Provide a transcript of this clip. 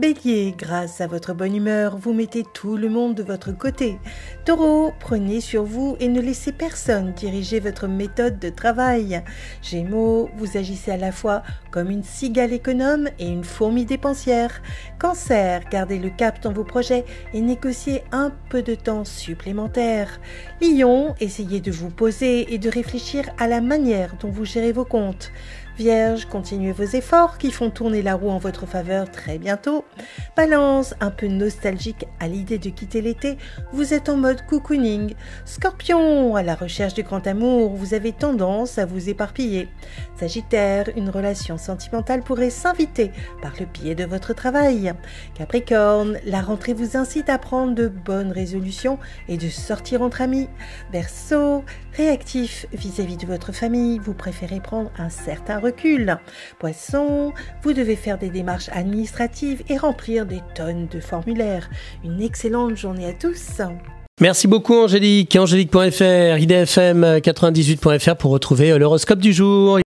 Bélier, grâce à votre bonne humeur, vous mettez tout le monde de votre côté. Taureau, prenez sur vous et ne laissez personne diriger votre méthode de travail. Gémeaux, vous agissez à la fois comme une cigale économe et une fourmi dépensière. Cancer, gardez le cap dans vos projets et négociez un peu de temps supplémentaire. Lion, essayez de vous poser et de réfléchir à la manière dont vous gérez vos comptes. Vierge, continuez vos efforts qui font tourner la roue en votre faveur très bientôt. Balance, un peu nostalgique à l'idée de quitter l'été, vous êtes en mode cocooning. Scorpion, à la recherche du grand amour, vous avez tendance à vous éparpiller. Sagittaire, une relation sentimentale pourrait s'inviter par le biais de votre travail. Capricorne, la rentrée vous incite à prendre de bonnes résolutions et de sortir entre amis. Verseau, réactif vis-à-vis de votre famille, vous préférez prendre un certain recul. Poisson, vous devez faire des démarches administratives et remplir des tonnes de formulaires. Une excellente journée à tous. Merci beaucoup Angélique. Angélique.fr, idfm98.fr pour retrouver l'horoscope du jour.